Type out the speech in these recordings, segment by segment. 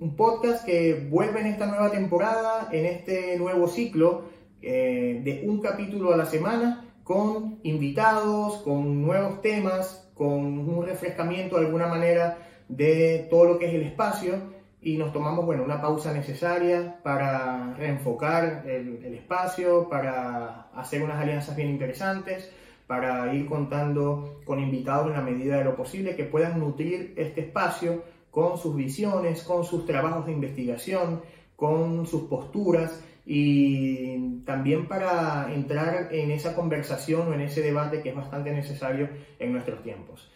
Un podcast que vuelve en esta nueva temporada, en este nuevo ciclo eh, de un capítulo a la semana, con invitados, con nuevos temas, con un refrescamiento de alguna manera de todo lo que es el espacio. Y nos tomamos bueno, una pausa necesaria para reenfocar el, el espacio, para hacer unas alianzas bien interesantes para ir contando con invitados en la medida de lo posible que puedan nutrir este espacio con sus visiones, con sus trabajos de investigación, con sus posturas y también para entrar en esa conversación o en ese debate que es bastante necesario en nuestros tiempos.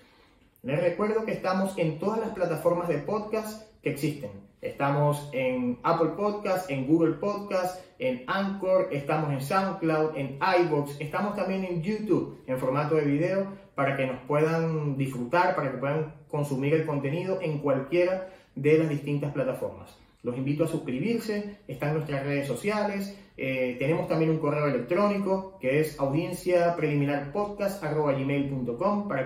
Les recuerdo que estamos en todas las plataformas de podcast que existen. Estamos en Apple Podcast, en Google Podcast, en Anchor, estamos en SoundCloud, en iVoox, estamos también en YouTube en formato de video para que nos puedan disfrutar, para que puedan consumir el contenido en cualquiera de las distintas plataformas. Los invito a suscribirse, están nuestras redes sociales, eh, tenemos también un correo electrónico que es audiencia para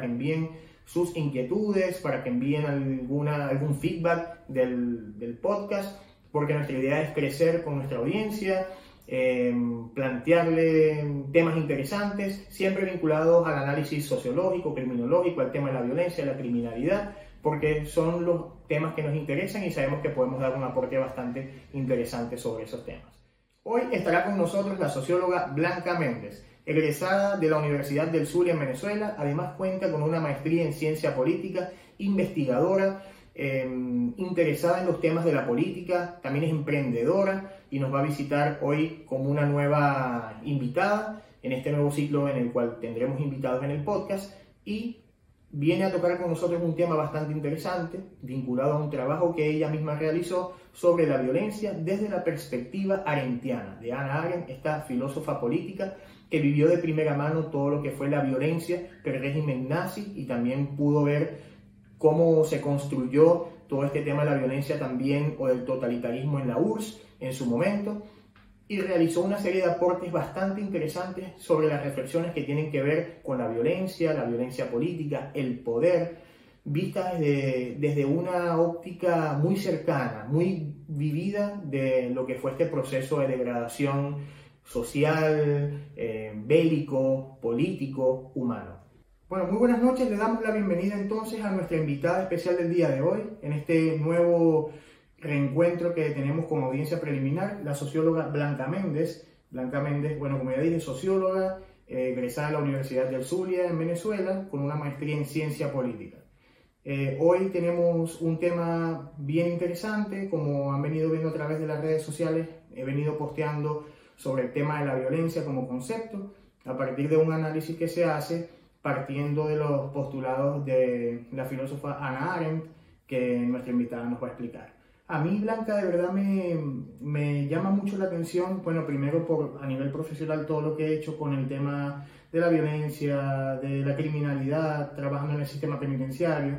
que envíen sus inquietudes, para que envíen alguna, algún feedback del podcast, porque nuestra idea es crecer con nuestra audiencia, eh, plantearle temas interesantes, siempre vinculados al análisis sociológico, criminológico, al tema de la violencia, la criminalidad, porque son los temas que nos interesan y sabemos que podemos dar un aporte bastante interesante sobre esos temas. Hoy estará con nosotros la socióloga Blanca Méndez egresada de la Universidad del Sur en Venezuela, además cuenta con una maestría en ciencia política, investigadora, em, interesada en los temas de la política, también es emprendedora y nos va a visitar hoy como una nueva invitada en este nuevo ciclo en el cual tendremos invitados en el podcast y viene a tocar con nosotros un tema bastante interesante vinculado a un trabajo que ella misma realizó sobre la violencia desde la perspectiva arentiana. De Ana Arendt, esta filósofa política que vivió de primera mano todo lo que fue la violencia del régimen nazi y también pudo ver cómo se construyó todo este tema de la violencia también o del totalitarismo en la URSS en su momento y realizó una serie de aportes bastante interesantes sobre las reflexiones que tienen que ver con la violencia, la violencia política, el poder, vistas desde, desde una óptica muy cercana, muy vivida de lo que fue este proceso de degradación social, eh, bélico, político, humano. Bueno, muy buenas noches, le damos la bienvenida entonces a nuestra invitada especial del día de hoy, en este nuevo reencuentro que tenemos como audiencia preliminar, la socióloga Blanca Méndez. Blanca Méndez, bueno, como ya dije, socióloga, eh, egresada de la Universidad del Zulia en Venezuela, con una maestría en ciencia política. Eh, hoy tenemos un tema bien interesante, como han venido viendo a través de las redes sociales, he venido posteando sobre el tema de la violencia como concepto, a partir de un análisis que se hace partiendo de los postulados de la filósofa Anna Arendt, que nuestra invitada nos va a explicar. A mí, Blanca, de verdad me, me, llama mucho la atención, bueno, primero por a nivel profesional todo lo que he hecho con el tema de la violencia, de la criminalidad, trabajando en el sistema penitenciario,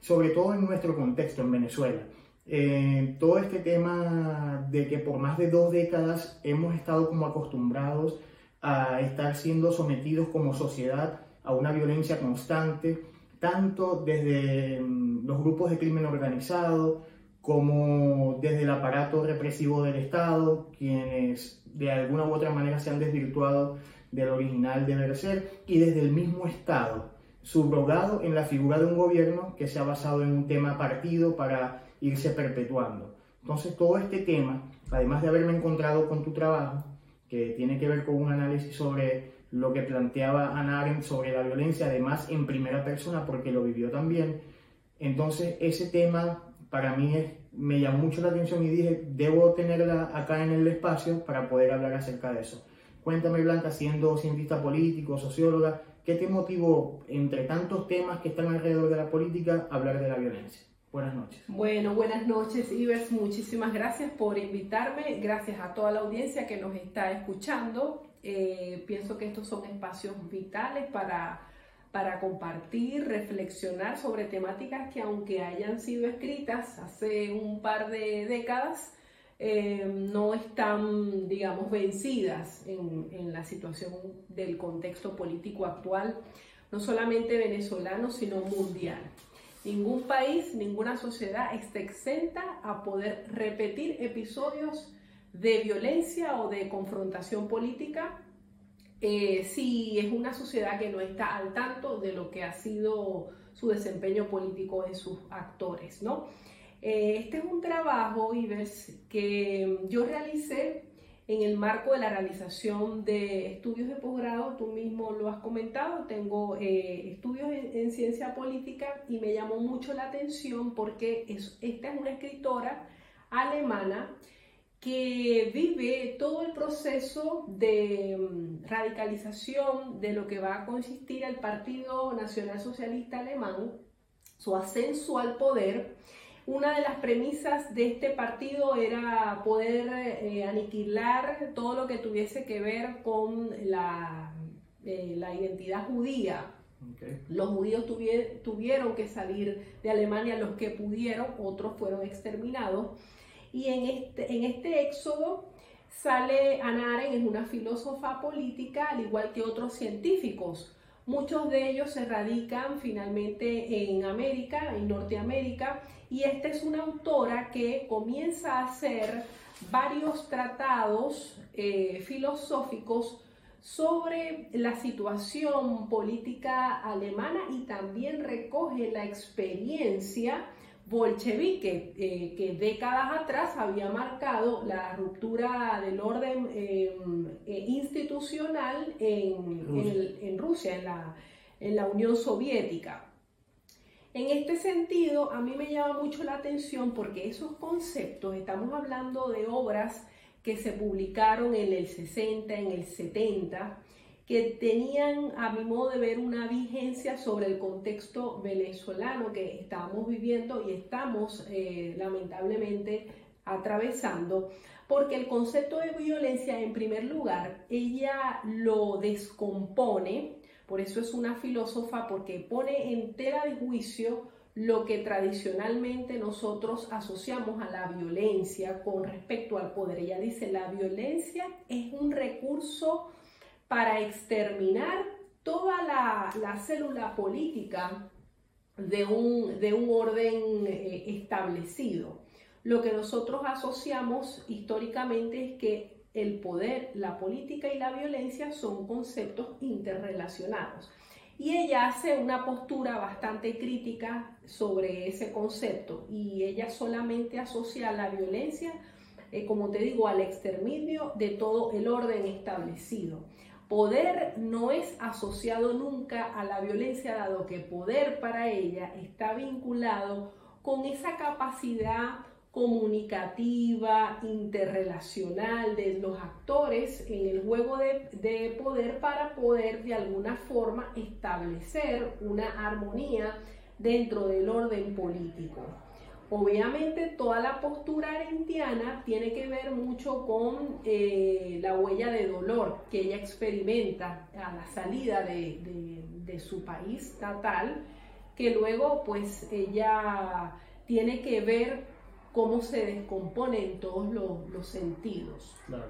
sobre todo en nuestro contexto en Venezuela. Eh, todo este tema de que por más de dos décadas hemos estado como acostumbrados a estar siendo sometidos como sociedad a una violencia constante, tanto desde mm, los grupos de crimen organizado como desde el aparato represivo del Estado, quienes de alguna u otra manera se han desvirtuado del original deber ser, y desde el mismo Estado, subrogado en la figura de un gobierno que se ha basado en un tema partido para irse perpetuando. Entonces todo este tema, además de haberme encontrado con tu trabajo, que tiene que ver con un análisis sobre lo que planteaba Ana Arendt sobre la violencia, además en primera persona porque lo vivió también, entonces ese tema para mí me llamó mucho la atención y dije, debo tenerla acá en el espacio para poder hablar acerca de eso. Cuéntame, Blanca, siendo cientista político, socióloga, ¿qué te motivó, entre tantos temas que están alrededor de la política, hablar de la violencia? Buenas noches. Bueno, buenas noches, Ivers. Muchísimas gracias por invitarme. Gracias a toda la audiencia que nos está escuchando. Eh, pienso que estos son espacios vitales para, para compartir, reflexionar sobre temáticas que aunque hayan sido escritas hace un par de décadas, eh, no están, digamos, vencidas en, en la situación del contexto político actual, no solamente venezolano, sino mundial. Ningún país, ninguna sociedad está exenta a poder repetir episodios de violencia o de confrontación política eh, si es una sociedad que no está al tanto de lo que ha sido su desempeño político en sus actores, ¿no? Eh, este es un trabajo, Ivers, que yo realicé en el marco de la realización de estudios de posgrado, tú mismo lo has comentado, tengo eh, estudios en, ciencia política y me llamó mucho la atención porque esta es una escritora alemana que vive todo el proceso de mm, radicalización de lo que va a consistir el Partido Nacional Socialista Alemán, su ascenso al poder. Una de las premisas de este partido era poder eh, aniquilar todo lo que tuviese que ver con la, eh, la identidad judía. Los judíos tuvieron que salir de Alemania, los que pudieron, otros fueron exterminados. Y en este, en este éxodo sale Ana es una filósofa política, al igual que otros científicos. Muchos de ellos se radican finalmente en América, en Norteamérica, y esta es una autora que comienza a hacer varios tratados eh, filosóficos sobre la situación política alemana y también recoge la experiencia bolchevique, eh, que décadas atrás había marcado la ruptura del orden em, eh, institucional en, Rusia, en, la, en la Unión Soviética. En este sentido, a mí me llama mucho la atención porque esos conceptos, estamos hablando de obras que se publicaron en el 60, en el 70, que tenían, a mi modo de ver, una vigencia sobre el contexto venezolano que estamos viviendo y estamos eh, lamentablemente atravesando, porque el concepto de violencia, en primer lugar, ella lo descompone, por eso es una filósofa, porque pone en tela de juicio lo que tradicionalmente nosotros asociamos a la violencia con respecto al poder. Ella dice, la violencia es un recurso para exterminar toda la, célula política de un, de un orden eh, establecido. Lo que nosotros asociamos históricamente es que el poder, la política y la violencia son conceptos interrelacionados. Y ella hace una postura bastante crítica sobre ese concepto y ella solamente asocia la violencia, eh, como te digo, al exterminio de todo el orden establecido. Poder no es asociado nunca a la violencia, dado que poder para ella está vinculado con esa capacidad comunicativa, interrelacional de los actores en el juego de, de, poder para poder de alguna forma establecer una armonía dentro del orden político. Obviamente toda la postura arentiana tiene que ver mucho con eh, la huella de dolor que ella experimenta a la salida de, su país natal, que luego pues ella tiene que ver cómo se descompone en todos los, sentidos. Claro.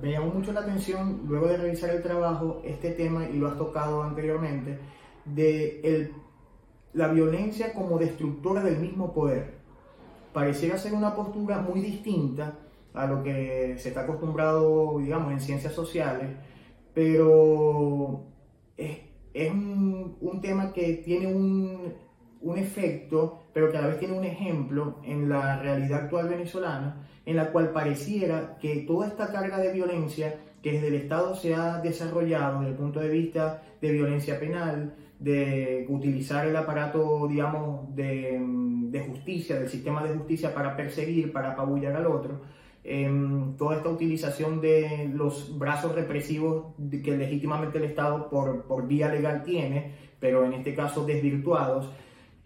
Me llamó mucho la atención, luego de revisar el trabajo, este tema, y lo has tocado anteriormente, de el la violencia como destructora del mismo poder. Pareciera ser una postura muy distinta a lo que se está acostumbrado, digamos, en ciencias sociales, pero es, un, tema que tiene un, un efecto, pero que a la vez tiene un ejemplo en la realidad actual venezolana, en la cual pareciera que toda esta carga de violencia que desde el Estado se ha desarrollado desde el punto de vista de violencia penal, de utilizar el aparato, digamos, de, justicia, del sistema de justicia para perseguir, para apabullar al otro, em, toda esta utilización de los brazos represivos que legítimamente el Estado por, por vía legal tiene, pero en este caso desvirtuados,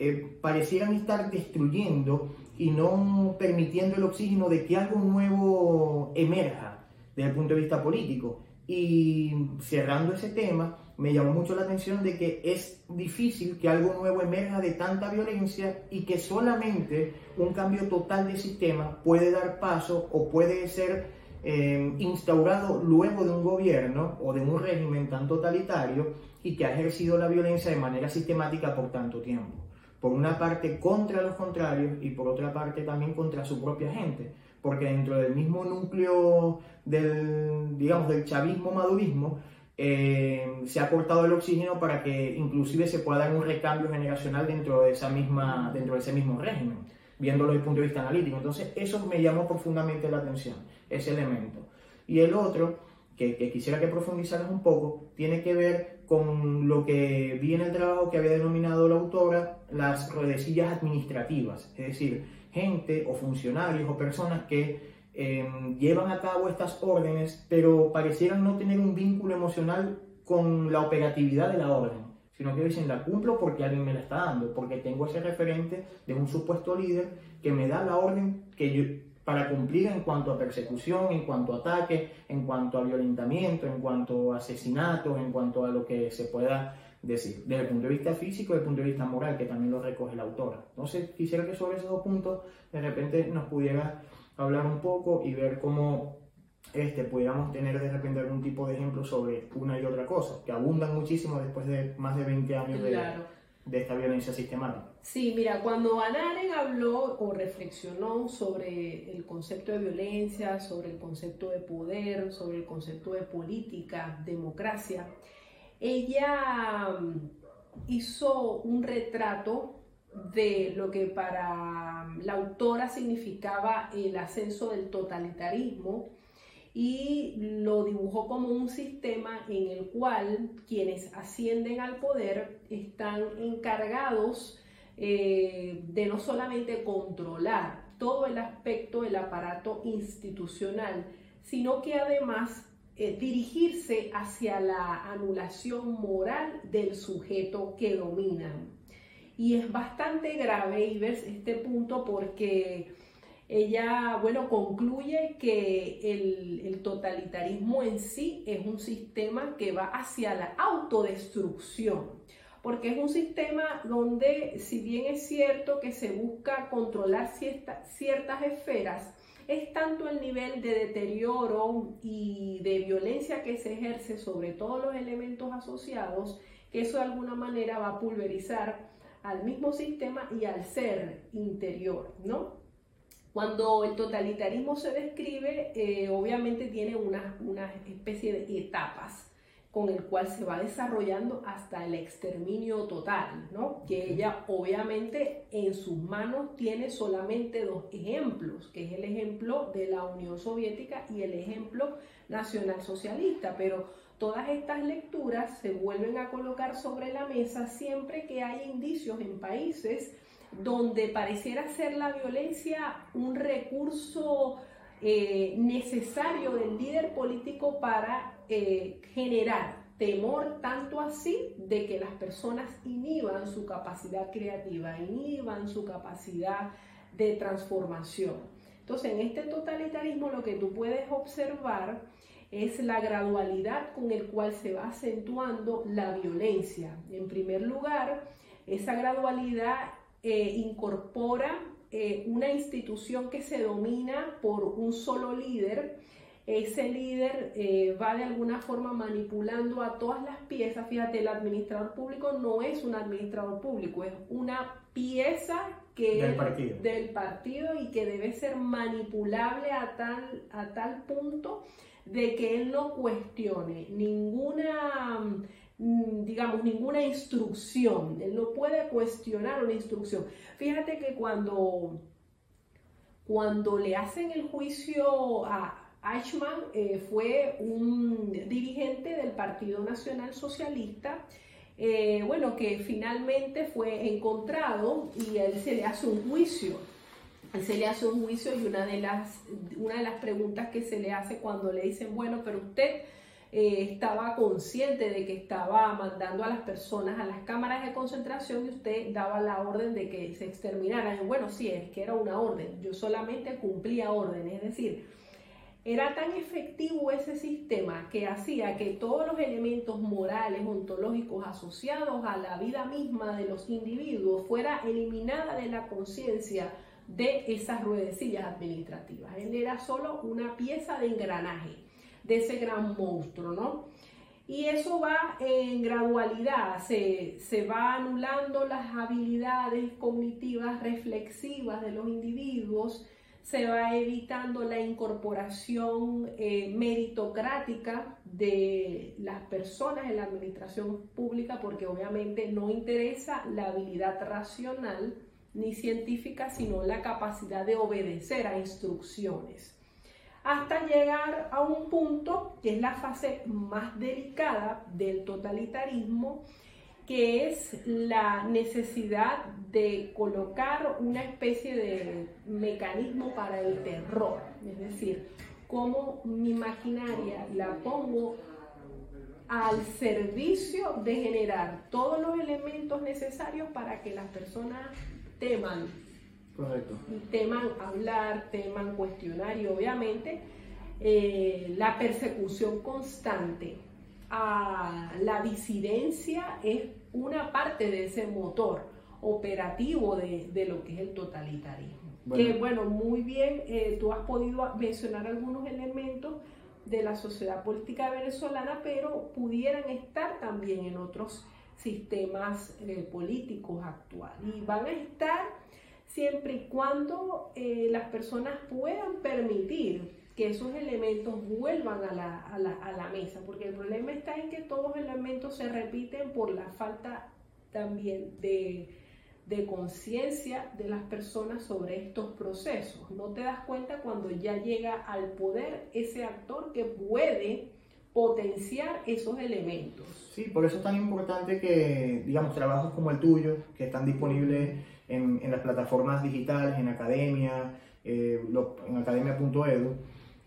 eh, parecieran estar destruyendo y no permitiendo el oxígeno de que algo nuevo emerja desde el punto de vista político. Y cerrando ese tema, me llamó mucho la atención de que es difícil que algo nuevo emerja de tanta violencia y que solamente un cambio total de sistema puede dar paso o puede ser eh, instaurado luego de un gobierno o de un régimen tan totalitario y que ha ejercido la violencia de manera sistemática por tanto tiempo. por una parte contra los contrarios y por otra parte también contra su propia gente, porque dentro del mismo núcleo del, digamos, del chavismo-madurismo, eh, se ha cortado el oxígeno para que inclusive se pueda dar un recambio generacional dentro de, esa misma, dentro de ese mismo régimen, viéndolo desde el punto de vista analítico. Entonces, eso me llamó profundamente la atención, ese elemento. Y el otro, que, que quisiera que profundizaras un poco, tiene que ver con lo que vi en el trabajo que había denominado la autora las ruedecillas administrativas, es decir, gente o funcionarios o personas que Em, llevan a cabo estas órdenes, pero parecieran no tener un vínculo emocional con la operatividad de la orden, sino que dicen la cumplo porque alguien me la está dando, porque tengo ese referente de un supuesto líder que me da la orden que yo, para cumplir en cuanto a persecución, en cuanto a ataque, en cuanto a violentamiento, en cuanto a asesinatos, en cuanto a lo que se pueda decir, desde el punto de vista físico y desde el punto de vista moral, que también lo recoge la autora. Entonces, quisiera que sobre esos dos puntos de repente nos pudiera hablar un poco y ver cómo este, pudiéramos tener de repente algún tipo de ejemplo sobre una y otra cosa, que abundan muchísimo después de más de 20 años de, de, esta violencia sistemática. Sí, mira, cuando Anaren habló o reflexionó sobre el concepto de violencia, sobre el concepto de poder, sobre el concepto de política, democracia, ella mm, hizo un retrato de lo que para la autora significaba el ascenso del totalitarismo y lo dibujó como un sistema en el cual quienes ascienden al poder están encargados eh, de no solamente controlar todo el aspecto del aparato institucional, sino que además eh, dirigirse hacia la anulación moral del sujeto que dominan. Y es bastante grave, Ivers, este punto porque ella, bueno, concluye que el, el, totalitarismo en sí es un sistema que va hacia la autodestrucción, porque es un sistema donde, si bien es cierto que se busca controlar ciertas esferas, es tanto el nivel de deterioro y de violencia que se ejerce sobre todos los elementos asociados, que eso de alguna manera va a pulverizar al mismo sistema y al ser interior, ¿no? Cuando el totalitarismo se describe, eh, obviamente tiene una, una especie de etapas con el cual se va desarrollando hasta el exterminio total, ¿no? Que ella obviamente en sus manos tiene solamente dos ejemplos, que es el ejemplo de la Unión Soviética y el ejemplo nacionalsocialista, pero Todas estas lecturas se vuelven a colocar sobre la mesa siempre que hay indicios en países donde pareciera ser la violencia un recurso eh, necesario del líder político para eh, generar temor tanto así de que las personas inhiban su capacidad creativa, inhiban su capacidad de transformación. Entonces, en este totalitarismo lo que tú puedes observar es la gradualidad con el cual se va acentuando la violencia. En primer lugar, esa gradualidad eh, incorpora eh, una institución que se domina por un solo líder. Ese líder eh, va de alguna forma manipulando a todas las piezas. Fíjate, el administrador público no es un administrador público, es una pieza que del partido. del partido y que debe ser manipulable a tal, a tal punto de que él no cuestione ninguna, mm, digamos, ninguna instrucción. Él no puede cuestionar una instrucción. Fíjate que cuando, cuando le hacen el juicio a Eichmann, eh, fue un dirigente del Partido Nacional Socialista, eh, bueno, que finalmente fue encontrado y él se le hace un juicio se le hace un juicio y una de las, una de las preguntas que se le hace cuando le dicen, bueno, pero usted eh, estaba consciente de que estaba mandando a las personas a las cámaras de concentración y usted daba la orden de que se exterminaran. bueno, sí, es que era una orden, yo solamente cumplía órdenes, es decir, era tan efectivo ese sistema que hacía que todos los elementos morales, ontológicos asociados a la vida misma de los individuos fuera eliminada de la conciencia de esas ruedecillas administrativas. Él era solo una pieza de engranaje de ese gran monstruo, ¿no? Y eso va en gradualidad, se, se va anulando las habilidades cognitivas reflexivas de los individuos, se va evitando la incorporación eh, meritocrática de las personas en la administración pública porque obviamente no interesa la habilidad racional ni científica, sino la capacidad de obedecer a instrucciones. Hasta llegar a un punto que es la fase más delicada del totalitarismo, que es la necesidad de colocar una especie de mecanismo para el terror, es decir, cómo mi maquinaria la pongo al servicio de generar todos los elementos necesarios para que las personas teman Correcto. teman hablar, teman cuestionar y obviamente eh, la persecución constante a la disidencia es una parte de ese motor operativo de, lo que es el totalitarismo. Que bueno, muy bien, eh, tú has podido mencionar algunos elementos de la sociedad política venezolana, pero pudieran estar también en otros sistemas eh, políticos actuales. Y van a estar siempre y cuando eh, las personas puedan permitir que esos elementos vuelvan a la, a, la, a la, mesa, porque el problema está en que todos los elementos se repiten por la falta también de, de conciencia de las personas sobre estos procesos. No te das cuenta cuando ya llega al poder ese actor que puede potenciar esos elementos. Sí, por eso es tan importante que, digamos, trabajos como el tuyo, que están disponibles en, en las plataformas digitales, en academia, eh, en academia.edu,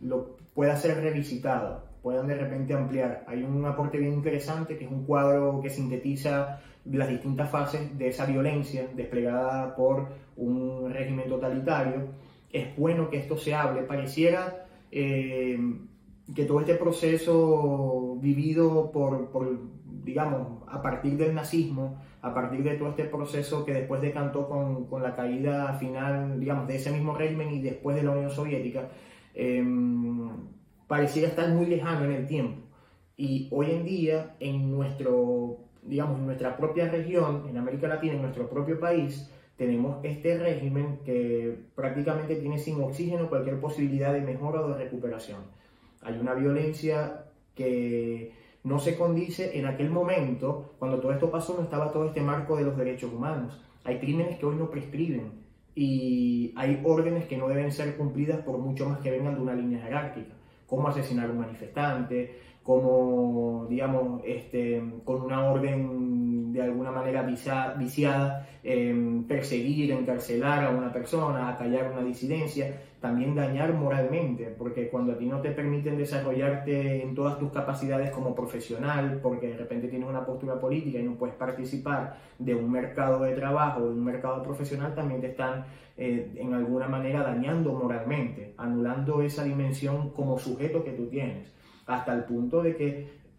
lo pueda ser revisitado, puedan de repente ampliar. Hay un aporte bien interesante que es un cuadro que sintetiza las distintas fases de esa violencia desplegada por un régimen totalitario. Es bueno que esto se hable. Pareciera eh, que todo este proceso vivido por, digamos, a partir del nazismo, a partir de todo este proceso que después decantó con, con la caída final, digamos, de ese mismo régimen y después de la Unión Soviética, em, pareciera estar muy lejano en el tiempo. Y hoy en día, en nuestro, digamos, en nuestra propia región, en América Latina, en nuestro propio país, tenemos este régimen que prácticamente tiene sin oxígeno cualquier posibilidad de mejora o de recuperación. Hay una violencia que no se condice en aquel momento, cuando todo esto pasó, no estaba todo este marco de los derechos humanos. Hay crímenes que hoy no prescriben y hay órdenes que no deben ser cumplidas por mucho más que vengan de una línea jerárquica, como asesinar a un manifestante, como, digamos, este, con una orden de alguna manera viciada, em, perseguir, encarcelar a una persona, acallar una disidencia, también dañar moralmente, porque cuando a ti no te permiten desarrollarte en todas tus capacidades como profesional, porque de repente tienes una postura política y no puedes participar de un mercado de trabajo, de un mercado profesional, también te están eh, en alguna manera dañando moralmente, anulando esa dimensión como sujeto que tú tienes hasta el punto de que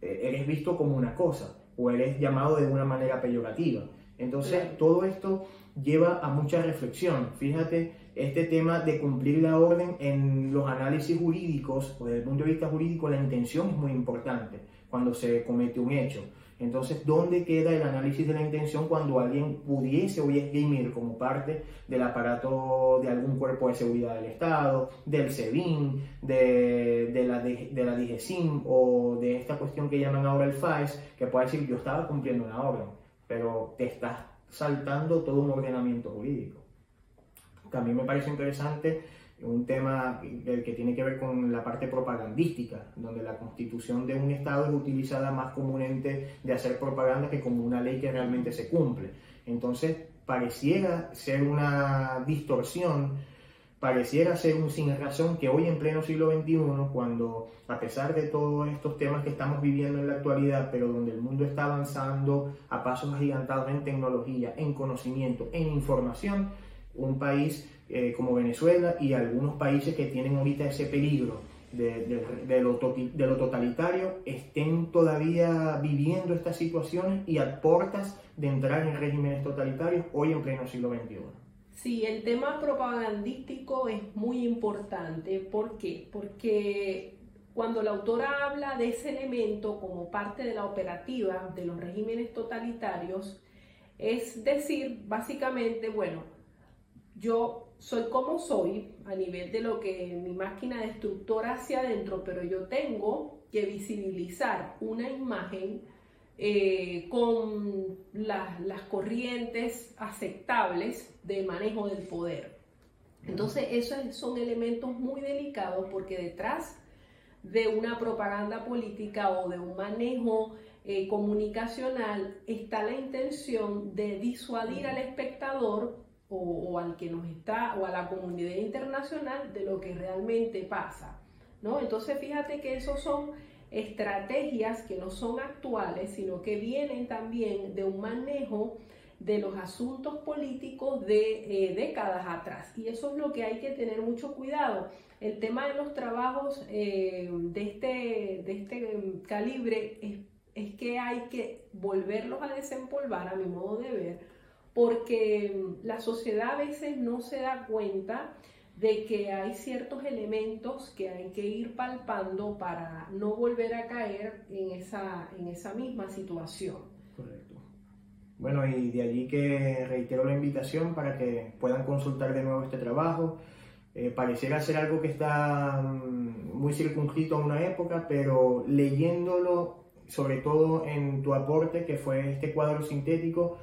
eh, eres visto como una cosa o eres llamado de una manera peyorativa. Entonces, todo esto lleva a mucha reflexión. Fíjate, este tema de cumplir la orden en los análisis jurídicos, o desde el punto de vista jurídico, la intención es muy importante cuando se comete un hecho. Entonces, ¿dónde queda el análisis de la intención cuando alguien pudiese hoy esgrimir como parte del aparato de algún cuerpo de seguridad del Estado, del SEBIN, de, la, de, o de esta cuestión que llaman ahora el FAES, que puede decir yo estaba cumpliendo una orden, pero te estás saltando todo un ordenamiento jurídico? También me parece interesante un tema que tiene que ver con la parte propagandística, donde la constitución de un Estado es utilizada más como un ente de hacer propaganda que como una ley que realmente se cumple. Entonces, pareciera ser una distorsión, pareciera ser un sin razón que hoy en pleno siglo XXI, cuando a pesar de todos estos temas que estamos viviendo en la actualidad, pero donde el mundo está avanzando a pasos agigantados en tecnología, en conocimiento, en información, un país eh, como Venezuela y algunos países que tienen ahorita ese peligro de, lo, totalitario estén todavía viviendo estas situaciones y a portas de entrar en regímenes totalitarios hoy en pleno siglo XXI. Sí, el tema propagandístico es muy importante. ¿Por qué? Porque cuando la autora habla de ese elemento como parte de la operativa de los regímenes totalitarios, es decir, básicamente, bueno, yo soy como soy a nivel de lo que mi máquina destructora hacia adentro, pero yo tengo que visibilizar una imagen eh, con las corrientes aceptables de manejo del poder. Entonces, esos son elementos muy delicados porque detrás de una propaganda política o de un manejo eh, comunicacional está la intención de disuadir al espectador o, al que nos está o a la comunidad internacional de lo que realmente pasa. ¿no? Entonces fíjate que esos son estrategias que no son actuales, sino que vienen también de un manejo de los asuntos políticos de eh, décadas atrás. Y eso es lo que hay que tener mucho cuidado. El tema de los trabajos eh, de, este, de este calibre es, es, que hay que volverlos a desempolvar, a mi modo de ver, porque la sociedad a veces no se da cuenta de que hay ciertos elementos que hay que ir palpando para no volver a caer en esa, en esa misma situación. Correcto. Bueno, y de allí que reitero la invitación para que puedan consultar de nuevo este trabajo. Eh, pareciera ser algo que está mm, muy circunscrito a una época, pero leyéndolo, sobre todo en tu aporte, que fue este cuadro sintético,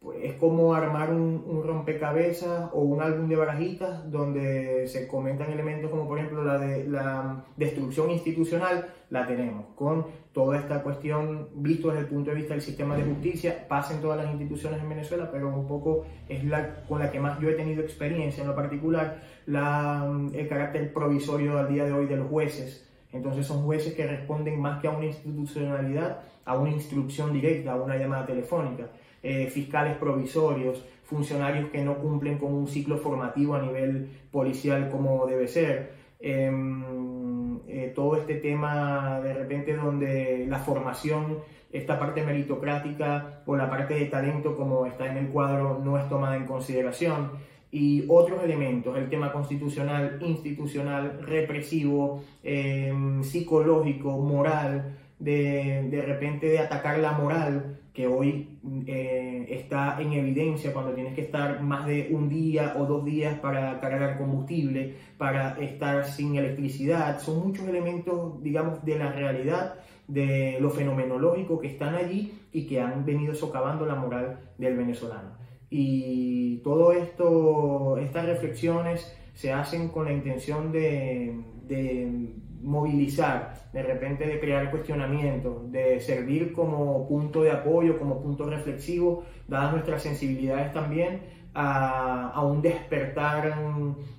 pues es como armar un, rompecabezas o un álbum de barajitas donde se comentan elementos como por ejemplo la de la destrucción institucional, la tenemos, con toda esta cuestión visto desde el punto de vista del sistema de justicia, pasa en todas las instituciones en Venezuela, pero un poco es la con la que más yo he tenido experiencia en lo particular, la, el carácter provisorio al día de hoy de los jueces. Entonces son jueces que responden más que a una institucionalidad, a una instrucción directa, a una llamada telefónica. Eh, fiscales provisorios, funcionarios que no cumplen con un ciclo formativo a nivel policial como debe ser. Em, eh, todo este tema de repente donde la formación, esta parte meritocrática o la parte de talento como está en el cuadro no es tomada en consideración y otros elementos, el tema constitucional, institucional, represivo, em, psicológico, moral, de, de repente de atacar la moral que hoy eh, está en evidencia cuando tienes que estar más de un día o dos días para cargar combustible, para estar sin electricidad. Son muchos elementos, digamos, de la realidad, de lo fenomenológico que están allí y que han venido socavando la moral del venezolano. Y todo esto, estas reflexiones se hacen con la intención de, de movilizar, de repente de crear cuestionamiento, de servir como punto de apoyo, como punto reflexivo, dadas nuestras sensibilidades también, a, un despertar,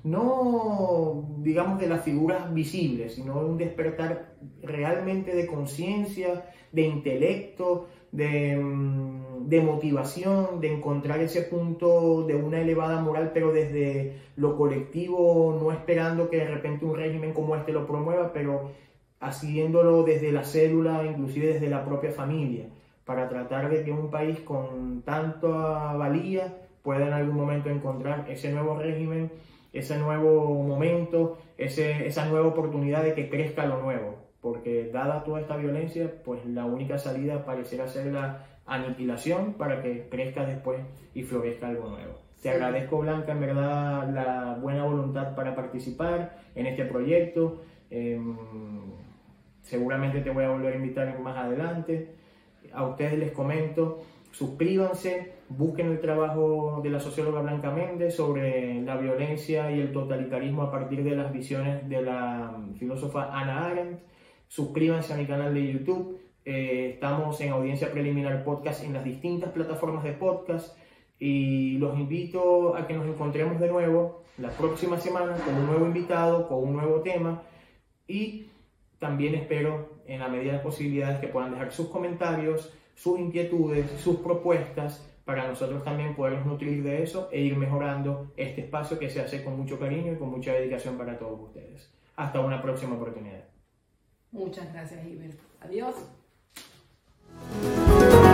no digamos de las figuras visibles, sino un despertar realmente de conciencia, de intelecto, de, mm, de, motivación, de encontrar ese punto de una elevada moral, pero desde lo colectivo, no esperando que de repente un régimen como este lo promueva, pero haciéndolo desde la célula, inclusive desde la propia familia, para tratar de que un país con tanta valía pueda en algún momento encontrar ese nuevo régimen, ese nuevo momento, ese, esa nueva oportunidad de que crezca lo nuevo. Porque dada toda esta violencia, pues la única salida pareciera ser la aniquilación para que crezca después y florezca algo nuevo. Te agradezco, Blanca, en verdad, la buena voluntad para participar en este proyecto. Em, seguramente te voy a volver a invitar más adelante. A ustedes les comento, suscríbanse, busquen el trabajo de la socióloga Blanca Méndez sobre la violencia y el totalitarismo a partir de las visiones de la filósofa Ana Arendt suscríbanse a mi canal de YouTube. Eh, estamos en audiencia preliminar podcast en las distintas plataformas de podcast y los invito a que nos encontremos de nuevo la próxima semana con un nuevo invitado, con un nuevo tema y también espero en la medida de posibilidades que puedan dejar sus comentarios, sus inquietudes, sus propuestas para nosotros también podernos nutrir de eso e ir mejorando este espacio que se hace con mucho cariño y con mucha dedicación para todos ustedes. Hasta una próxima oportunidad. Muchas gracias, Iber. Adiós. Música